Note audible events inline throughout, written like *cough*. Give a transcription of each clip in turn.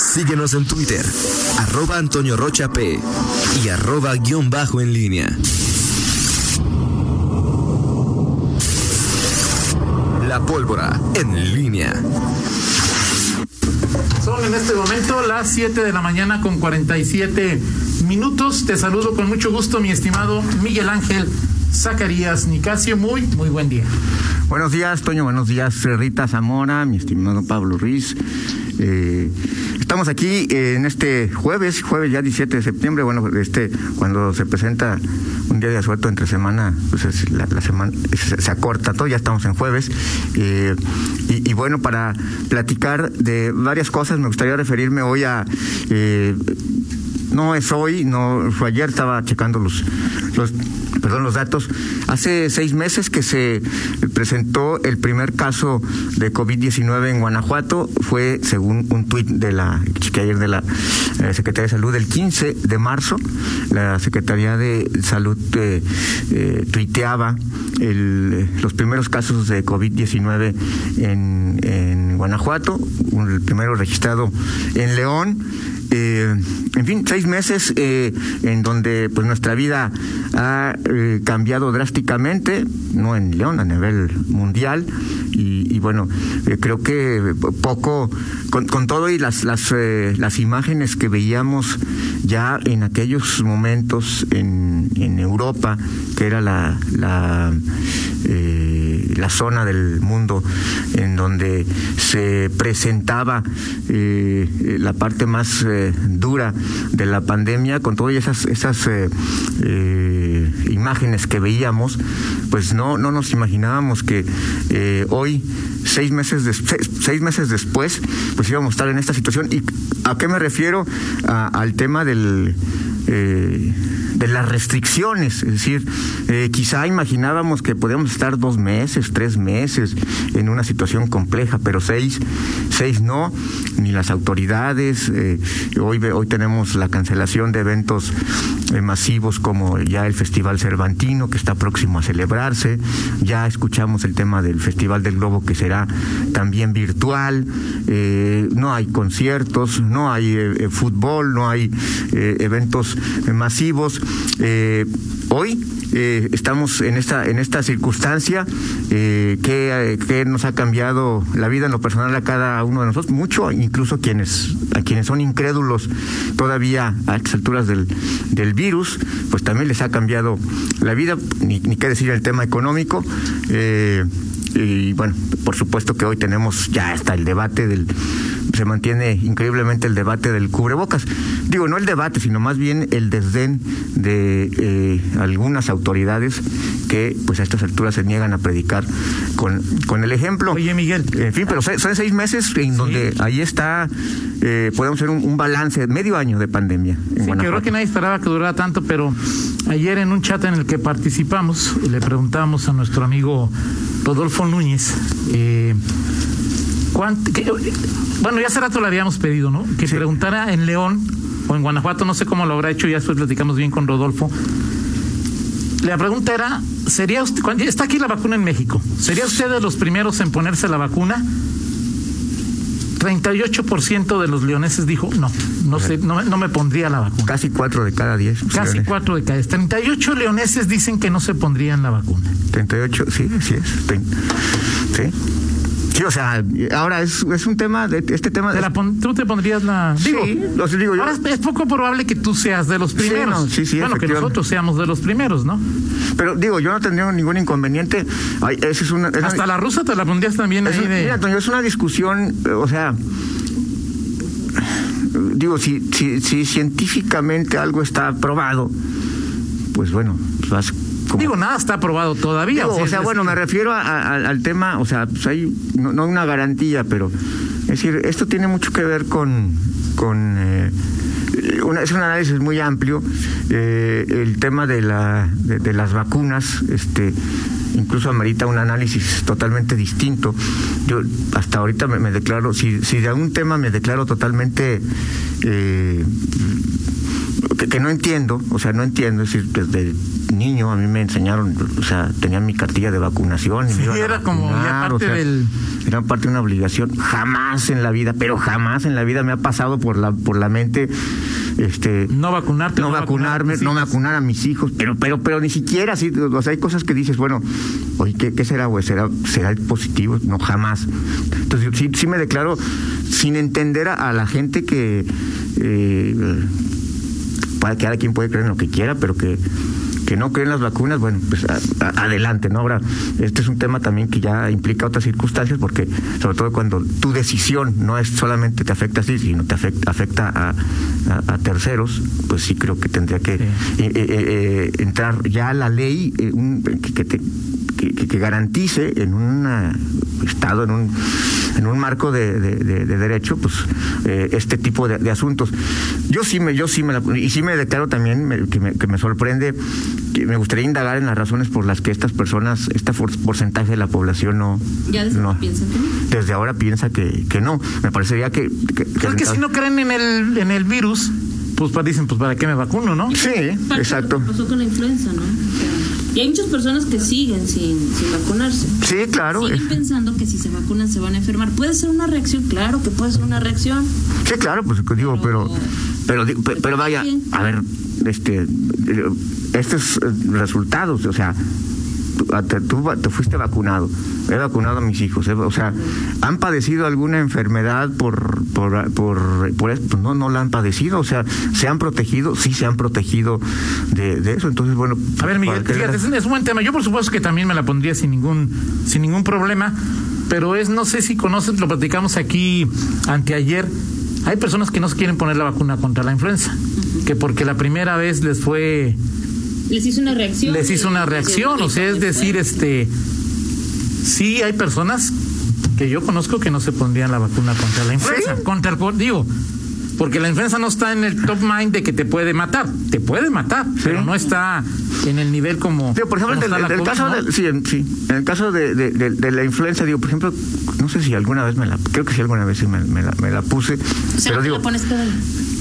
Síguenos en Twitter, arroba Antonio Rocha P y arroba guion bajo en línea. La pólvora en línea. Son en este momento las 7 de la mañana con 47 minutos. Te saludo con mucho gusto, mi estimado Miguel Ángel Zacarías Nicasio. Muy, muy buen día. Buenos días, Toño. Buenos días, Rita Zamora, mi estimado Pablo Ruiz. Eh, estamos aquí eh, en este jueves, jueves ya 17 de septiembre, bueno, este cuando se presenta un día de asueto entre semana, pues la, semana se, acorta todo, ya estamos en jueves. Eh, y, bueno, para platicar de varias cosas, me gustaría referirme hoy a no es hoy, no fue ayer, estaba checando los, los perdón, los datos. Hace seis meses que se presentó el primer caso de COVID-19 en Guanajuato, fue según un tuit de la ayer de la eh, Secretaría de Salud el 15 de marzo, la Secretaría de Salud eh, eh, tuiteaba los primeros casos de COVID-19 en, en Guanajuato, el primero registrado en León eh, en fin, seis meses eh, en donde pues nuestra vida ha eh, cambiado drásticamente, no en León, a nivel mundial, y, bueno, creo que poco, con, todo y las, las, las imágenes que veíamos ya en aquellos momentos en, en Europa, que era la, la la zona del mundo en donde se presentaba eh, la parte más eh, dura de la pandemia, con todas esas, eh, imágenes que veíamos, pues no, no nos imaginábamos que hoy, seis meses, seis meses después, pues íbamos a estar en esta situación. ¿Y a qué me refiero? al tema del de las restricciones. Es decir, eh, quizá imaginábamos que podíamos estar dos meses, tres meses en una situación compleja, pero seis, seis no, ni las autoridades. Eh, hoy, hoy tenemos la cancelación de eventos eh, masivos como ya el Festival Cervantino, que está próximo a celebrarse. Ya escuchamos el tema del Festival del Globo, que será también virtual. no hay conciertos, no hay fútbol, no hay eventos masivos. Eh, hoy eh, estamos en esta en esta circunstancia eh, que, nos ha cambiado la vida en lo personal a cada uno de nosotros mucho incluso quienes a quienes son incrédulos todavía a estas alturas del, del virus pues también les ha cambiado la vida ni, ni qué decir el tema económico y bueno por supuesto que hoy tenemos ya hasta el debate del se mantiene increíblemente el debate del cubrebocas. Digo, no el debate, sino más bien el desdén de eh, algunas autoridades que pues a estas alturas se niegan a predicar con, con el ejemplo. Oye, Miguel. En fin, pero son seis meses en donde ahí está, eh, podemos hacer un, balance, medio año de pandemia. En sí, creo que nadie esperaba que durara tanto, pero ayer en un chat en el que participamos, le preguntamos a nuestro amigo Rodolfo Núñez, eh, bueno, ya hace rato le habíamos pedido, ¿no? Que preguntara en León o en Guanajuato, no sé cómo lo habrá hecho, ya después platicamos bien con Rodolfo. La pregunta era, ¿sería usted, está aquí la vacuna en México, ¿sería usted de los primeros en ponerse la vacuna? 38% de los leoneses dijo, no, no, sé, no, no, me pondría la vacuna. Casi 4 de cada 10. Casi 4 de cada 10. 38 leoneses dicen que no se pondrían la vacuna. 38, sí, sí es. Sí o sea, ahora es, es un tema, de, este tema... De... ¿Tú te pondrías la...? Digo, sí, digo yo. Ahora es, poco probable que tú seas de los primeros. Sí, sí, bueno, que nosotros seamos de los primeros, ¿no? Pero digo, yo no tendría ningún inconveniente. Ay, es una, Hasta la rusa te la pondrías también ahí de... Mira, Toño, es una discusión, o sea digo, si, si, si científicamente algo está probado, pues bueno, vas Digo, nada está aprobado todavía. o sea, bueno, me refiero al tema, o sea, pues hay, no, no, una garantía, pero es decir, esto tiene mucho que ver con, con eh, es un análisis muy amplio, eh, el tema de, la, de, las vacunas, este, incluso amerita un análisis totalmente distinto. Yo hasta ahorita me, declaro, si, si de algún tema me declaro totalmente eh, que, no entiendo, o sea, no entiendo, es decir, desde niño a mí me enseñaron, o sea, tenía mi cartilla de vacunación. Y me era como parte del... Era parte de una obligación. Jamás en la vida, pero jamás en la vida me ha pasado por la, por la mente este no vacunarte no, vacunarme no vacunar a mis hijos pero pero pero ni siquiera así o sea hay cosas que dices bueno oye qué, qué será güey será será positivo no jamás entonces sí sí me declaro sin entender a, la gente que eh, cada quien puede creer en lo que quiera, pero que que no creen las vacunas, bueno, pues adelante, ¿no? Ahora, este es un tema también que ya implica otras circunstancias, porque sobre todo cuando tu decisión no es solamente te afecta a ti, sino te afecta, afecta a, terceros, pues sí creo que tendría que eh, eh, eh, entrar ya la ley que, te que, garantice en un Estado, en un, en un marco de, derecho, pues eh, este tipo de, asuntos. Yo sí me, yo sí me y sí me declaro también que, me, que me sorprende, que me gustaría indagar en las razones por las que estas personas, este porcentaje de la población no. ¿Ya desde no, piensa que no? Desde ahora piensa que, que no. Me parecería que. que, que si no creen en el, en el virus, pues dicen, pues para qué me vacuno, ¿no? Sí, exacto. pasó con la influenza, ¿no? Y hay muchas personas que siguen sin, sin vacunarse. Sí, claro. Siguen pensando que si se vacunan se van a enfermar. ¿Puede ser una reacción? Claro que puede ser una reacción. Sí, claro, pues digo, pero, pero, pero, vaya, a ver, este, estos eh, resultados, o sea, tú, te fuiste vacunado, he vacunado a mis hijos, o sea, han padecido alguna enfermedad por, por, por, por pues no, no la han padecido, o sea, se han protegido, sí se han protegido de, de eso, entonces bueno. A ver, Miguel, fíjate, es, un buen tema, yo por supuesto que también me la pondría sin ningún, sin ningún problema, pero es, no sé si conoces, lo platicamos aquí anteayer, hay personas que no se quieren poner la vacuna contra la influenza, que porque la primera vez les fue les hizo una reacción. Les hizo una reacción, o sea, es decir, este, sí hay personas que yo conozco que no se pondrían la vacuna contra la influenza, contra el, digo, porque la influenza no está en el top mind de que te puede matar, te puede matar, pero no está en el nivel como. por ejemplo, en el, caso de, sí, sí, en el caso de, de, la influenza, digo, por ejemplo, no sé si alguna vez me la, creo que sí alguna vez me, me, la, me la, puse. O sea, pero digo, la pones cada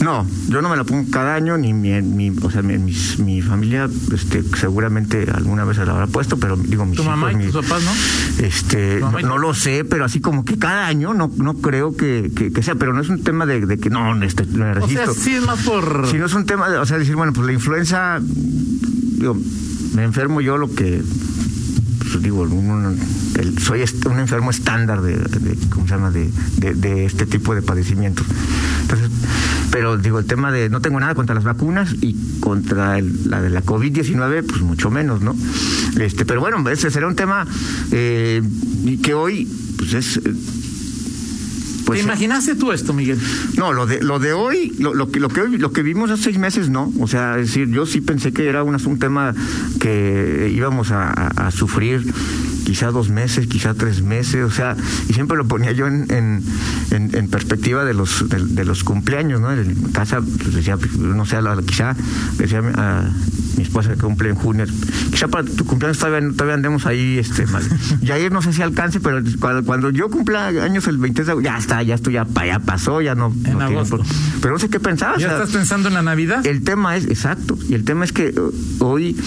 no, yo no me la pongo cada año, ni mi, mi o sea, mi, mi, familia este, seguramente alguna vez se la habrá puesto, pero digo, mis ¿Tu mamá y tus papás, no? Este, no, lo sé, pero así como que cada año no, no creo que, que, sea, pero no es un tema de, de que no, este, me resisto. O sea, sí es más por... Si no es un tema de, o sea, decir, bueno, pues la influenza, digo, me enfermo yo lo que pues, digo, soy un enfermo estándar de, ¿cómo se llama? De, de, este tipo de padecimientos. Entonces, pero digo, el tema de no tengo nada contra las vacunas y contra la de la COVID-19, pues mucho menos, ¿no? Este, pero bueno, ese será un tema eh, que hoy, pues es pues, ¿Te imaginaste tú esto, Miguel? No, lo de lo de hoy, lo, lo, que lo que lo que vimos hace seis meses, no. O sea, es decir, yo sí pensé que era un, un tema que íbamos a, sufrir quizá dos meses, quizá tres meses, o sea, y siempre lo ponía yo en, en, en, perspectiva de los de, los cumpleaños, ¿no? En casa, pues decía, no sé, quizá decía a mi esposa que cumple en junio, quizá para tu cumpleaños todavía, todavía andemos ahí, este, mal. *laughs* Y ahí no sé si alcance, pero cuando, cuando yo cumpla años el 20 de ya está, ya esto ya, ya pasó, ya no. En agosto. pero no sé qué pensabas. ¿Ya estás pensando en la Navidad? El tema es, exacto, y el tema es que uh, hoy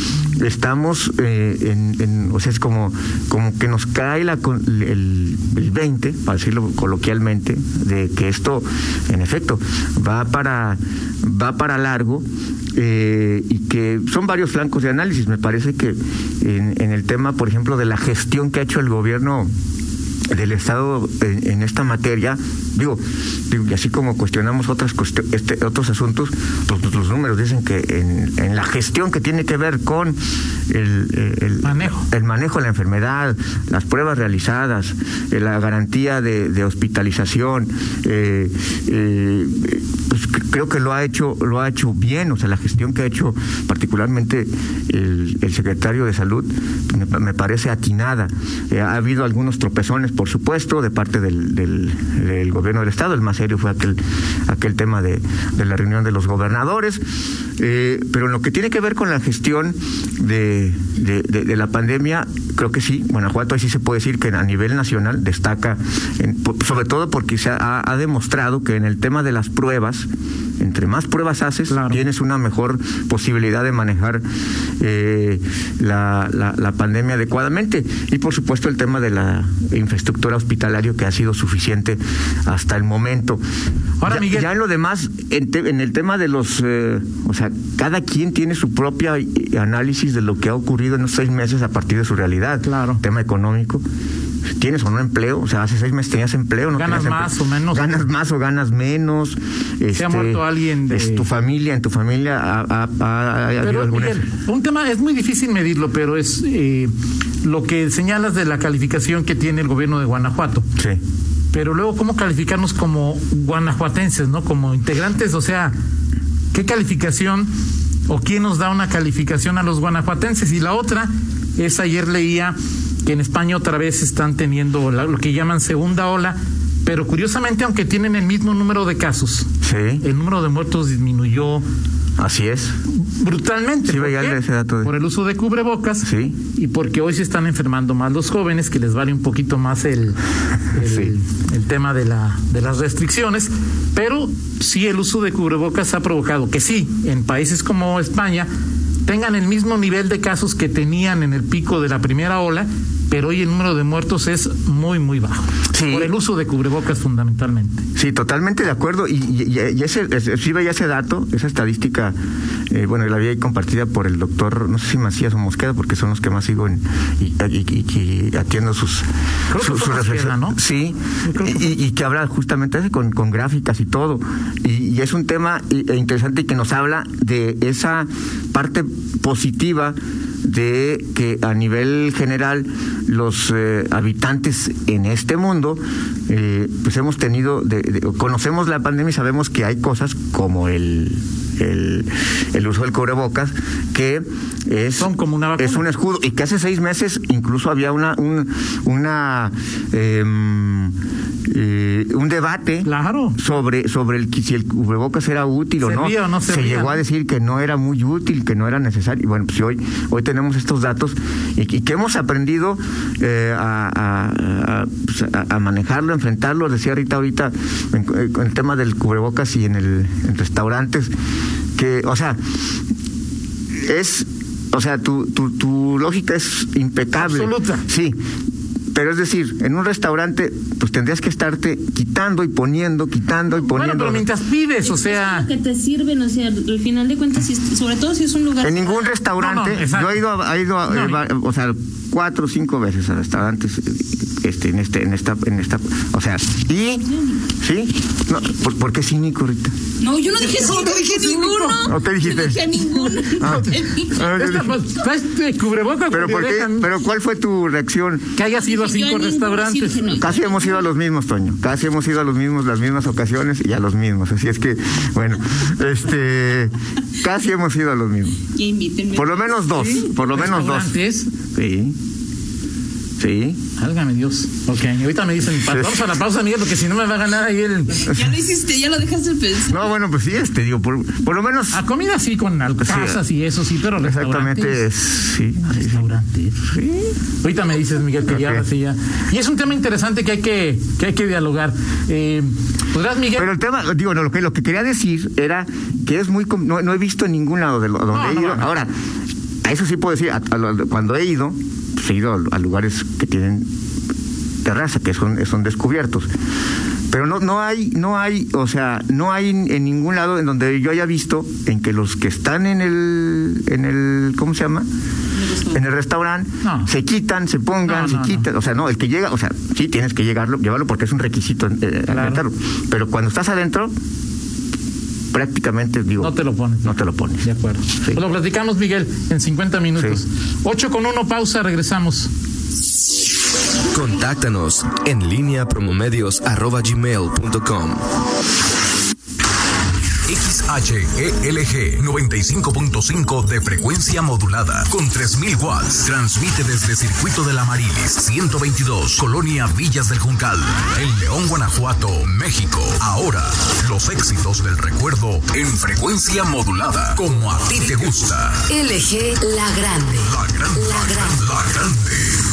estamos eh, en, o sea, es como, como que nos cae la, el, el 20, para decirlo coloquialmente, de que esto, en efecto, va para, va para largo eh, y que son varios flancos de análisis. Me parece que en, en el tema, por ejemplo, de la gestión que ha hecho el gobierno del Estado en, esta materia, digo, y así como cuestionamos otras este, otros asuntos, pues los números dicen que en, la gestión que tiene que ver con el, manejo. el manejo de la enfermedad, las pruebas realizadas, eh, la garantía de, hospitalización, eh, eh, pues creo que lo ha hecho lo ha hecho bien, o sea, la gestión que ha hecho particularmente el, secretario de Salud me, parece atinada. ha habido algunos tropezones por supuesto, de parte del, gobierno del Estado. El más serio fue aquel, aquel tema de, de la reunión de los gobernadores Eh, pero en lo que tiene que ver con la gestión de, de, de, la pandemia, creo que sí, Guanajuato ahí sí se puede decir que a nivel nacional destaca, en, sobre todo porque se ha, ha, demostrado que en el tema de las pruebas, entre más pruebas haces, claro. tienes una mejor posibilidad de manejar eh, la, la, la, pandemia adecuadamente. Y por supuesto el tema de la infraestructura hospitalaria que ha sido suficiente hasta el momento. Ahora, ya, Miguel. ya en lo demás, en, te, en el tema de los, eh, o sea, cada quien tiene su propia análisis de lo que ha ocurrido en los seis meses a partir de su realidad. Claro. Tema económico. ¿Tienes o no empleo? O sea, hace seis meses tenías empleo, ¿no? Ganas más empleo? o menos. Ganas más o ganas menos. Se este, ha muerto alguien de... Es tu familia, en tu familia ha, ha, ha, ha pero, habido Miguel, un tema, es muy difícil medirlo, pero es eh, lo que señalas de la calificación que tiene el gobierno de Guanajuato. Sí. Pero luego, ¿cómo calificarnos como guanajuatenses, no? Como integrantes, o sea, ¿qué calificación o quién nos da una calificación a los guanajuatenses? Y la otra es, ayer leía que en España otra vez están teniendo lo que llaman segunda ola, pero curiosamente, aunque tienen el mismo número de casos, Sí. el número de muertos disminuyó Así es. brutalmente. Sí, ¿Por ese dato de- Por el uso de cubrebocas Sí. y porque hoy se están enfermando más los jóvenes, que les vale un poquito más el, el, Sí. el tema de, la, de las restricciones, pero sí el uso de cubrebocas ha provocado que sí, en países como España tengan el mismo nivel de casos que tenían en el pico de la primera ola, pero hoy el número de muertos es muy, muy bajo. Sí. Por el uso de cubrebocas fundamentalmente. Sí, totalmente de acuerdo. Y, y, y ese, sí veía ese dato, esa estadística, eh, bueno, la había compartida por el doctor, no sé si Macías o Mosqueda, porque son los que más sigo en, y, y- y- y atiendo sus, Creo su- su. ¿no? Sí, Yo creo que y, y que habla justamente con, con gráficas y todo. Y, y es un tema e interesante que nos habla de esa parte positiva de que a nivel general los eh, habitantes en este mundo eh, pues hemos tenido de- de- conocemos la pandemia y sabemos que hay cosas como el el, el uso del cubrebocas que es Son como una es un escudo. Y que hace seis meses incluso había una un, una em, eh, un debate Claro. sobre sobre el si el cubrebocas era útil o no. ¿Servía o no Se llegó a decir que no era muy útil, que no era necesario. Y bueno, pues hoy hoy tenemos estos datos y, y que hemos aprendido eh, a, a- a- pues, a- manejarlo, enfrentarlo. Decía Rita ahorita en, en el tema del cubrebocas y en el en restaurantes que, o sea, es, o sea, tu, tu, tu lógica es impecable. Absoluta. Sí. Pero es decir, en un restaurante, pues tendrías que estarte quitando y poniendo, quitando y Bueno, poniendo. pero mientras pides, o sea... Es lo que te sirven, o sea, al final de cuentas, si- sobre todo si es un lugar. En ningún restaurante, No, no, yo he ido, a- he ido No, eh, o sea, cuatro o cinco veces a restaurantes, eh, este, en este, en esta, en esta, o sea, y, sí, no, ¿por, por qué cínico ahorita? No, yo no dije ¿Cómo no te dije ninguno. ¿No te dijiste? No dije ninguno. *laughs* Ah. No te dije. Ah, Esta, pues, cubrebocas pero porque por qué, dejan pero ¿cuál fue tu reacción? que hayas ido a cinco restaurantes. sí. Casi hemos ido a los mismos, Toño. Casi hemos ido a los mismos, las mismas ocasiones y a los mismos. Así es que, bueno, este, casi hemos ido a los mismos. Por lo menos dos, Sí, por lo menos dos. restaurantes. Sí, sí. Válgame Dios. Ok, ahorita me dicen, pa- vamos a la pausa, Miguel, porque si no me va a ganar ahí el... Ya lo hiciste, ya lo dejaste pensar. No, bueno, pues sí, este, digo, por, por lo menos. A comida sí, con al- Sí. casas y eso sí, pero Exactamente, sí. Restaurantes. Sí. Ahorita me dices, Miguel, que ya, Ok. ahora sí ya. Y es un tema interesante que hay que, que, hay que dialogar. Eh, ¿Podrás, Miguel? Pero el tema, digo, no, lo que, lo que quería decir era que es muy. No, no he visto en ningún lado de lo- donde No, he no, ido. no. Ahora, a eso sí puedo decir, a- a lo- cuando he ido, pues he ido a, lugares tienen terraza, que son, son descubiertos. Pero no, no hay, no hay, o sea, no hay en ningún lado en donde yo haya visto en que los que están en el, en el, ¿cómo se llama? En el restaurante No. se quitan, se pongan, No, se no, quitan, o sea, no, el que llega, o sea, sí tienes que llegarlo, llevarlo porque es un requisito eh, Claro. Pero cuando estás adentro, prácticamente digo, No te lo pones. no te lo pones. De acuerdo. Sí. Pues lo platicamos, Miguel, en 50 minutos. Sí. 8 con 1, pausa, regresamos. Contáctanos en línea promomedios.com. XHELG 95.5 de frecuencia modulada con 3000 watts. Transmite desde Circuito de la Marilis 122, Colonia Villas del Juncal, en León, Guanajuato, México. Ahora los los éxitos del recuerdo en frecuencia modulada, como a ti te gusta. LG La Grande. La grande. La Grande. La grande.